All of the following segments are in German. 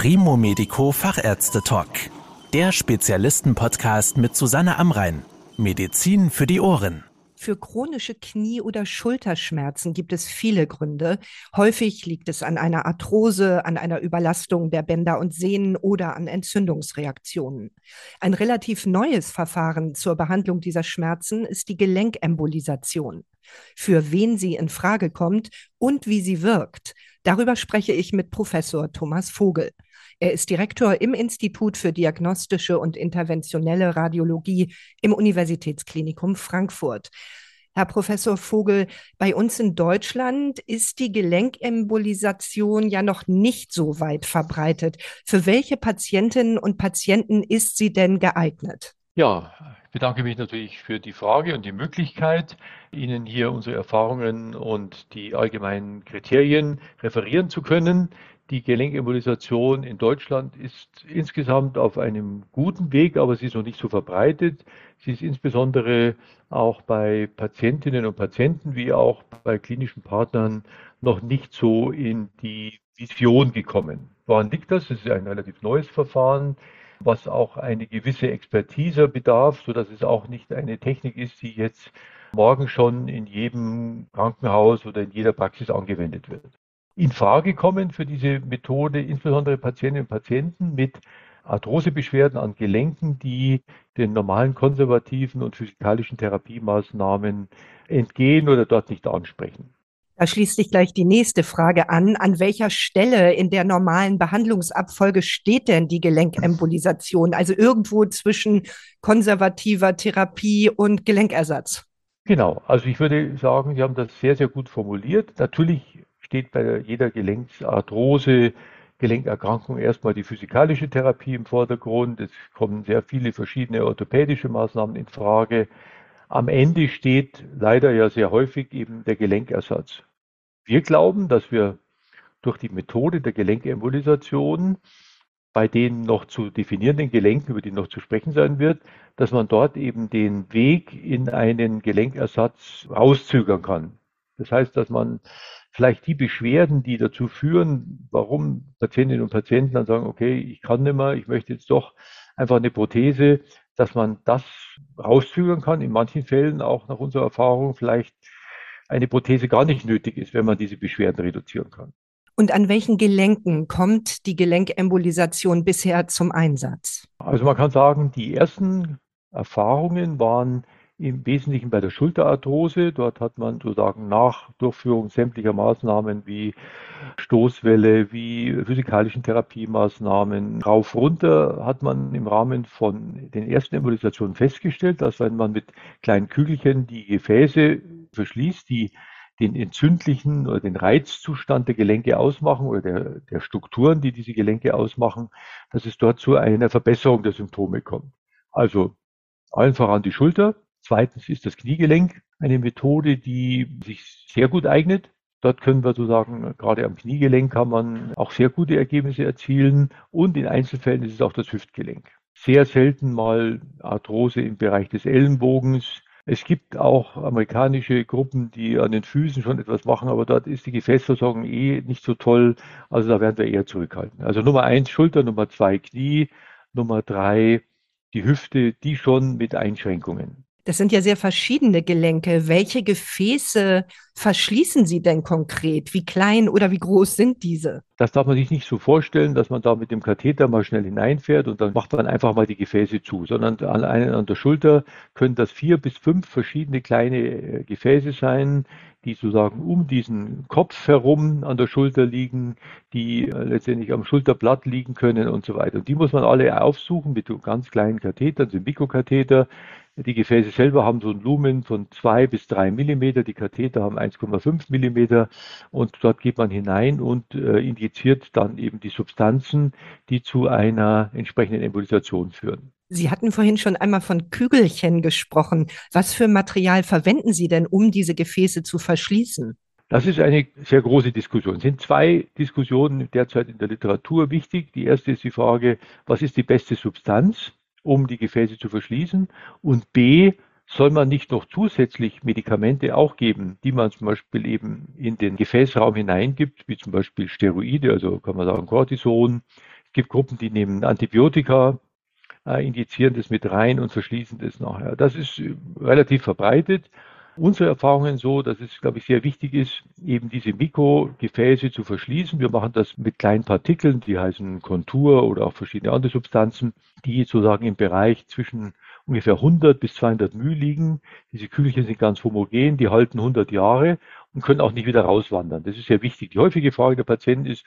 Primo Medico Fachärzte Talk. Der Spezialisten-Podcast mit Susanne Amrein. Medizin für die Ohren. Für chronische Knie- oder Schulterschmerzen gibt es viele Gründe. Häufig liegt es an einer Arthrose, an einer Überlastung der Bänder und Sehnen oder an Entzündungsreaktionen. Ein relativ neues Verfahren zur Behandlung dieser Schmerzen ist die Gelenkembolisation. Für wen sie in Frage kommt und wie sie wirkt, darüber spreche ich mit Professor Thomas Vogel. Er ist Direktor im Institut für diagnostische und interventionelle Radiologie im Universitätsklinikum Frankfurt. Herr Professor Vogel, bei uns in Deutschland ist die Gelenkembolisation ja noch nicht so weit verbreitet. Für welche Patientinnen und Patienten ist sie denn geeignet? Ja, ich bedanke mich natürlich für die Frage und die Möglichkeit, Ihnen hier unsere Erfahrungen und die allgemeinen Kriterien referieren zu können. Die Gelenkembolisation in Deutschland ist insgesamt auf einem guten Weg, aber sie ist noch nicht so verbreitet. Sie ist insbesondere auch bei Patientinnen und Patienten wie auch bei klinischen Partnern noch nicht so in die Vision gekommen. Woran liegt das? Es ist ein relativ neues Verfahren, was auch eine gewisse Expertise bedarf, sodass es auch nicht eine Technik ist, die jetzt morgen schon in jedem Krankenhaus oder in jeder Praxis angewendet wird in Frage kommen für diese Methode, insbesondere Patientinnen und Patienten mit Arthrosebeschwerden an Gelenken, die den normalen konservativen und physikalischen Therapiemaßnahmen entgehen oder dort nicht ansprechen. Da schließt sich gleich die nächste Frage an. An welcher Stelle in der normalen Behandlungsabfolge steht denn die Gelenkembolisation? Also irgendwo zwischen konservativer Therapie und Gelenkersatz. Genau, also ich würde sagen, Sie haben das sehr, sehr gut formuliert. Natürlich steht bei jeder Gelenksarthrose, Gelenkerkrankung erstmal die physikalische Therapie im Vordergrund. Es kommen sehr viele verschiedene orthopädische Maßnahmen in Frage. Am Ende steht leider ja sehr häufig eben der Gelenkersatz. Wir glauben, dass wir durch die Methode der Gelenkembolisation bei den noch zu definierenden Gelenken, über die noch zu sprechen sein wird, dass man dort eben den Weg in einen Gelenkersatz rauszögern kann. Das heißt, dass man vielleicht die Beschwerden, die dazu führen, warum Patientinnen und Patienten dann sagen, okay, ich kann nicht mehr, ich möchte jetzt doch einfach eine Prothese, dass man das rauszögern kann. In manchen Fällen auch nach unserer Erfahrung vielleicht eine Prothese gar nicht nötig ist, wenn man diese Beschwerden reduzieren kann. Und an welchen Gelenken kommt die Gelenkembolisation bisher zum Einsatz? Also man kann sagen, die ersten Erfahrungen waren im Wesentlichen bei der Schulterarthrose. Dort hat man sozusagen nach Durchführung sämtlicher Maßnahmen wie Stoßwelle, wie physikalischen Therapiemaßnahmen rauf runter hat man im Rahmen von den ersten Embolisationen festgestellt, dass wenn man mit kleinen Kügelchen die Gefäße verschließt, die den entzündlichen oder den Reizzustand der Gelenke ausmachen oder der, der Strukturen, die diese Gelenke ausmachen, dass es dort zu einer Verbesserung der Symptome kommt. Also allen voran die Schulter, Zweitens ist das Kniegelenk eine Methode, die sich sehr gut eignet. Dort können wir sozusagen, gerade am Kniegelenk kann man auch sehr gute Ergebnisse erzielen und in Einzelfällen ist es auch das Hüftgelenk. Sehr selten mal Arthrose im Bereich des Ellenbogens. Es gibt auch amerikanische Gruppen, die an den Füßen schon etwas machen, aber dort ist die Gefäßversorgung eh nicht so toll. Also da werden wir eher zurückhalten. Also Nummer eins Schulter, Nummer zwei Knie, Nummer drei die Hüfte, die schon mit Einschränkungen. Das sind ja sehr verschiedene Gelenke. Welche Gefäße verschließen Sie denn konkret? Wie klein oder wie groß sind diese? Das darf man sich nicht so vorstellen, dass man da mit dem Katheter mal schnell hineinfährt und dann macht man einfach mal die Gefäße zu, sondern an, an der Schulter können das vier bis fünf verschiedene kleine äh, Gefäße sein, die sozusagen um diesen Kopf herum an der Schulter liegen, die äh, letztendlich am Schulterblatt liegen können und so weiter. Und die muss man alle aufsuchen mit ganz kleinen Kathetern, dem Mikrokatheter. Die Gefäße selber haben so ein Lumen von zwei bis drei Millimeter, die Katheter haben 1,5 Millimeter und dort geht man hinein und äh, injiziert dann eben die Substanzen, die zu einer entsprechenden Embolisation führen. Sie hatten vorhin schon einmal von Kügelchen gesprochen. Was für Material verwenden Sie denn, um diese Gefäße zu verschließen? Das ist eine sehr große Diskussion. Es sind zwei Diskussionen derzeit in der Literatur wichtig. Die erste ist die Frage, was ist die beste Substanz? Um die Gefäße zu verschließen? Und B, soll man nicht noch zusätzlich Medikamente auch geben, die man zum Beispiel eben in den Gefäßraum hineingibt, wie zum Beispiel Steroide, also kann man sagen Cortison. Es gibt Gruppen, die nehmen Antibiotika, äh, injizieren das mit rein und verschließen das nachher. Das ist äh, relativ verbreitet. Unsere Erfahrungen so, dass es, glaube ich, sehr wichtig ist, eben diese Mikrogefäße zu verschließen. Wir machen das mit kleinen Partikeln, die heißen Kontur oder auch verschiedene andere Substanzen, die sozusagen im Bereich zwischen ungefähr 100 bis 200 μ liegen. Diese Kügelchen sind ganz homogen, die halten 100 Jahre und können auch nicht wieder rauswandern. Das ist sehr wichtig. Die häufige Frage der Patienten ist,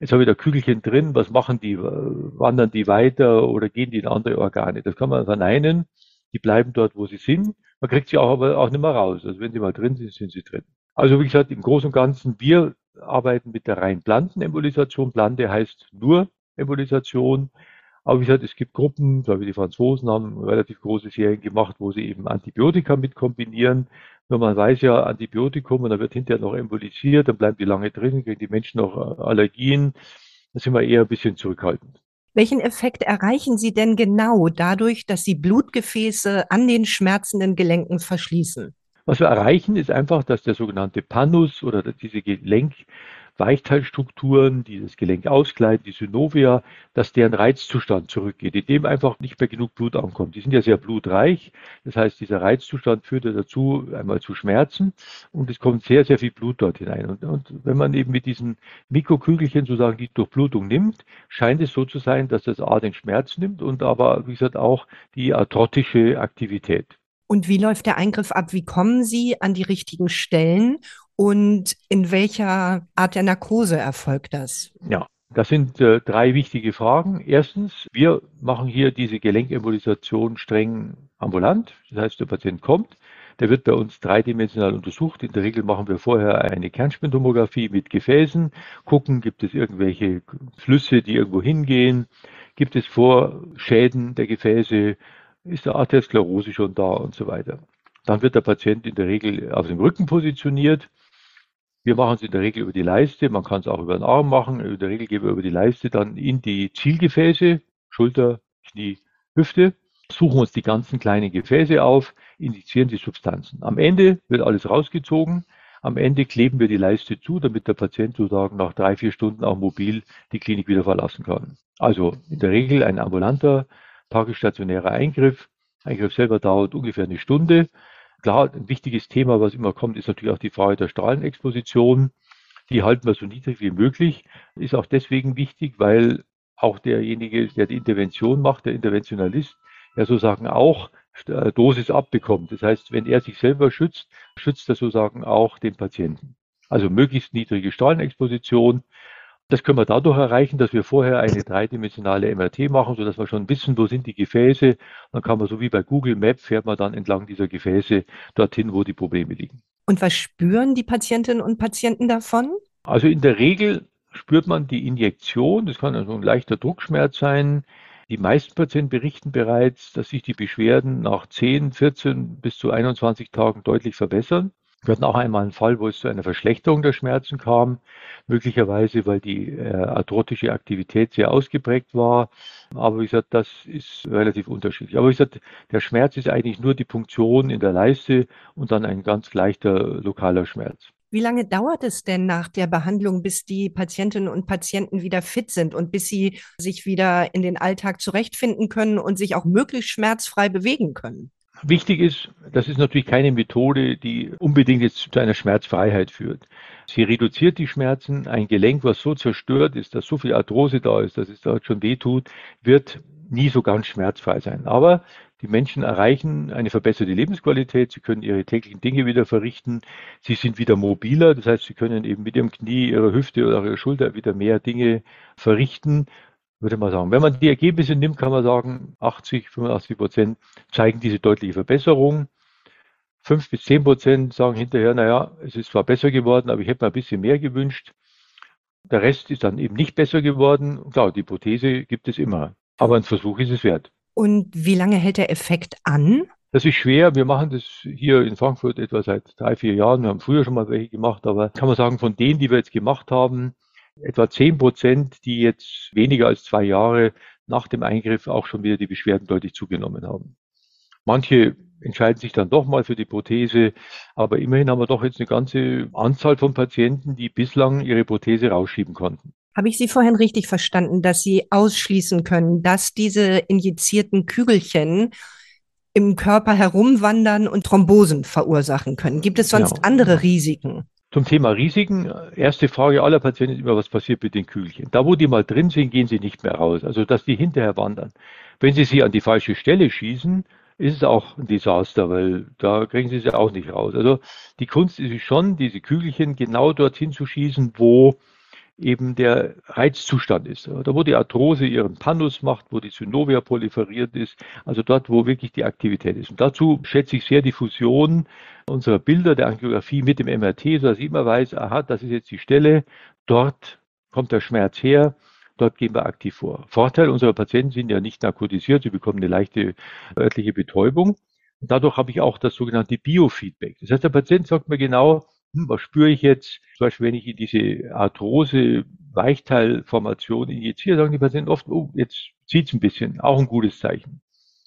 jetzt habe ich da Kügelchen drin, was machen die? Wandern die weiter oder gehen die in andere Organe? Das kann man verneinen. Die bleiben dort, wo sie sind. Man kriegt sie auch aber auch nicht mehr raus. Also wenn sie mal drin sind, sind sie drin. Also wie gesagt, im Großen und Ganzen, wir arbeiten mit der rein Embolisation. Blande heißt nur Embolisation. Aber wie gesagt, es gibt Gruppen, glaube ich, die Franzosen haben relativ große Serien gemacht, wo sie eben Antibiotika mit kombinieren. Nur man weiß ja, Antibiotikum und dann wird hinterher noch embolisiert, dann bleiben die lange drin, kriegen die Menschen noch Allergien. Da sind wir eher ein bisschen zurückhaltend. Welchen Effekt erreichen Sie denn genau dadurch, dass Sie Blutgefäße an den schmerzenden Gelenken verschließen? Was wir erreichen, ist einfach, dass der sogenannte Pannus oder diese Gelenk Weichteilstrukturen, die das Gelenk auskleiden, die Synovia, dass deren Reizzustand zurückgeht, in dem einfach nicht mehr genug Blut ankommt. Die sind ja sehr blutreich. Das heißt, dieser Reizzustand führt dazu einmal zu Schmerzen und es kommt sehr, sehr viel Blut dort hinein. Und, und wenn man eben mit diesen Mikrokügelchen sozusagen die Durchblutung nimmt, scheint es so zu sein, dass das A den Schmerz nimmt und aber, wie gesagt, auch die arthrotische Aktivität. Und wie läuft der Eingriff ab? Wie kommen Sie an die richtigen Stellen und in welcher Art der Narkose erfolgt das? Ja, das sind äh, drei wichtige Fragen. Erstens, wir machen hier diese Gelenkembolisation streng ambulant. Das heißt, der Patient kommt, der wird bei uns dreidimensional untersucht. In der Regel machen wir vorher eine Kernspintomographie mit Gefäßen, gucken, gibt es irgendwelche Flüsse, die irgendwo hingehen, gibt es Vorschäden der Gefäße, ist der Arteriosklerose schon da und so weiter. Dann wird der Patient in der Regel auf dem Rücken positioniert. Wir machen es in der Regel über die Leiste, man kann es auch über den Arm machen. In der Regel gehen wir über die Leiste dann in die Zielgefäße, Schulter, Knie, Hüfte, suchen uns die ganzen kleinen Gefäße auf, injizieren die Substanzen. Am Ende wird alles rausgezogen. Am Ende kleben wir die Leiste zu, damit der Patient sozusagen nach drei, vier Stunden auch mobil die Klinik wieder verlassen kann. Also in der Regel ein ambulanter, tagesstationärer Eingriff. Eingriff selber dauert ungefähr eine Stunde. Klar, ein wichtiges Thema, was immer kommt, ist natürlich auch die Frage der Strahlenexposition. Die halten wir so niedrig wie möglich. Ist auch deswegen wichtig, weil auch derjenige, der die Intervention macht, der Interventionalist, ja sozusagen auch äh, Dosis abbekommt. Das heißt, wenn er sich selber schützt, schützt er sozusagen auch den Patienten. Also möglichst niedrige Strahlenexposition, das können wir dadurch erreichen, dass wir vorher eine dreidimensionale MRT machen, sodass wir schon wissen, wo sind die Gefäße. Dann kann man so wie bei Google Map fährt man dann entlang dieser Gefäße dorthin, wo die Probleme liegen. Und was spüren die Patientinnen und Patienten davon? Also in der Regel spürt man die Injektion. Das kann also ein leichter Druckschmerz sein. Die meisten Patienten berichten bereits, dass sich die Beschwerden nach 10, 14 bis zu 21 Tagen deutlich verbessern. Wir hatten auch einmal einen Fall, wo es zu einer Verschlechterung der Schmerzen kam, möglicherweise weil die äh, arthrotische Aktivität sehr ausgeprägt war. Aber wie gesagt, das ist relativ unterschiedlich. Aber wie gesagt, der Schmerz ist eigentlich nur die Punktion in der Leiste und dann ein ganz leichter lokaler Schmerz. Wie lange dauert es denn nach der Behandlung, bis die Patientinnen und Patienten wieder fit sind und bis sie sich wieder in den Alltag zurechtfinden können und sich auch möglichst schmerzfrei bewegen können? Wichtig ist, das ist natürlich keine Methode, die unbedingt jetzt zu einer Schmerzfreiheit führt. Sie reduziert die Schmerzen. Ein Gelenk, was so zerstört ist, dass so viel Arthrose da ist, dass es dort schon weh tut, wird nie so ganz schmerzfrei sein. Aber die Menschen erreichen eine verbesserte Lebensqualität. Sie können ihre täglichen Dinge wieder verrichten. Sie sind wieder mobiler. Das heißt, sie können eben mit ihrem Knie, ihrer Hüfte oder ihrer Schulter wieder mehr Dinge verrichten würde man sagen. Wenn man die Ergebnisse nimmt, kann man sagen, 80, 85 Prozent zeigen diese deutliche Verbesserung. 5 bis 10 Prozent sagen hinterher, naja, es ist zwar besser geworden, aber ich hätte mir ein bisschen mehr gewünscht. Der Rest ist dann eben nicht besser geworden. Klar, die Prothese gibt es immer, aber ein Versuch ist es wert. Und wie lange hält der Effekt an? Das ist schwer. Wir machen das hier in Frankfurt etwa seit drei, vier Jahren. Wir haben früher schon mal welche gemacht, aber kann man sagen, von denen, die wir jetzt gemacht haben, etwa zehn Prozent, die jetzt weniger als zwei Jahre nach dem Eingriff auch schon wieder die Beschwerden deutlich zugenommen haben. Manche entscheiden sich dann doch mal für die Prothese, aber immerhin haben wir doch jetzt eine ganze Anzahl von Patienten, die bislang ihre Prothese rausschieben konnten. Habe ich Sie vorhin richtig verstanden, dass Sie ausschließen können, dass diese injizierten Kügelchen im Körper herumwandern und Thrombosen verursachen können? Gibt es sonst ja. andere Risiken? Zum Thema Risiken, erste Frage aller Patienten ist immer, was passiert mit den Kügelchen? Da, wo die mal drin sind, gehen sie nicht mehr raus. Also, dass die hinterher wandern. Wenn Sie sie an die falsche Stelle schießen, ist es auch ein Desaster, weil da kriegen Sie sie auch nicht raus. Also, die Kunst ist schon, diese Kügelchen genau dorthin zu schießen, wo eben der Reizzustand ist. Da, wo die Arthrose ihren Panus macht, wo die Synovia proliferiert ist, also dort, wo wirklich die Aktivität ist. Und dazu schätze ich sehr die Fusion unserer Bilder der Angiografie mit dem MRT, sodass ich immer weiß, aha, das ist jetzt die Stelle, dort kommt der Schmerz her, dort gehen wir aktiv vor. Vorteil unserer Patienten sind ja nicht narkotisiert, sie bekommen eine leichte örtliche Betäubung. Dadurch habe ich auch das sogenannte Biofeedback. Das heißt, der Patient sagt mir genau, hm, was spüre ich jetzt? Zum Beispiel, wenn ich in diese Arthrose Weichteilformation injiziere, sagen die Patienten oft, oh, jetzt zieht es ein bisschen, auch ein gutes Zeichen.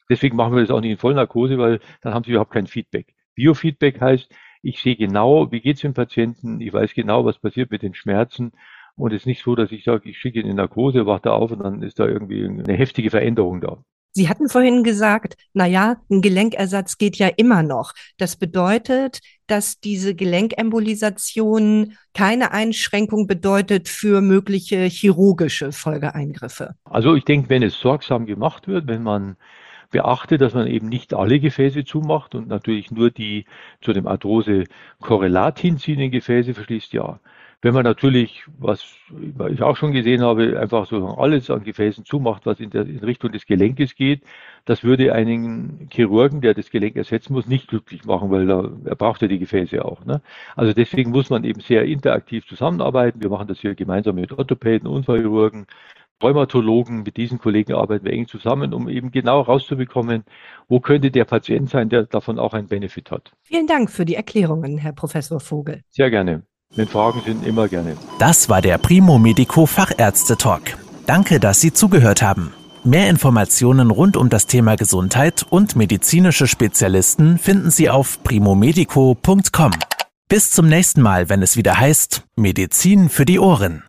Deswegen machen wir das auch nicht in Vollnarkose, weil dann haben sie überhaupt kein Feedback. Biofeedback heißt, ich sehe genau, wie geht es dem Patienten, ich weiß genau, was passiert mit den Schmerzen und es ist nicht so, dass ich sage, ich schicke ihn in Narkose, wacht er auf und dann ist da irgendwie eine heftige Veränderung da. Sie hatten vorhin gesagt, na ja, ein Gelenkersatz geht ja immer noch. Das bedeutet, dass diese Gelenkembolisation keine Einschränkung bedeutet für mögliche chirurgische Folgeeingriffe. Also ich denke, wenn es sorgsam gemacht wird, wenn man beachtet, dass man eben nicht alle Gefäße zumacht und natürlich nur die zu dem Arthrose-Korrelat hinziehenden Gefäße verschließt, ja. Wenn man natürlich, was ich auch schon gesehen habe, einfach so alles an Gefäßen zumacht, was in, der, in Richtung des Gelenkes geht, das würde einen Chirurgen, der das Gelenk ersetzen muss, nicht glücklich machen, weil er, er braucht ja die Gefäße auch. Ne? Also deswegen muss man eben sehr interaktiv zusammenarbeiten. Wir machen das hier gemeinsam mit Orthopäden, Unfallchirurgen, Rheumatologen, mit diesen Kollegen arbeiten wir eng zusammen, um eben genau rauszubekommen, wo könnte der Patient sein, der davon auch einen Benefit hat. Vielen Dank für die Erklärungen, Herr Professor Vogel. Sehr gerne. Wenn Fragen sind, immer gerne. Das war der Primo Medico Fachärzte Talk. Danke, dass Sie zugehört haben. Mehr Informationen rund um das Thema Gesundheit und medizinische Spezialisten finden Sie auf primomedico.com. Bis zum nächsten Mal, wenn es wieder heißt Medizin für die Ohren.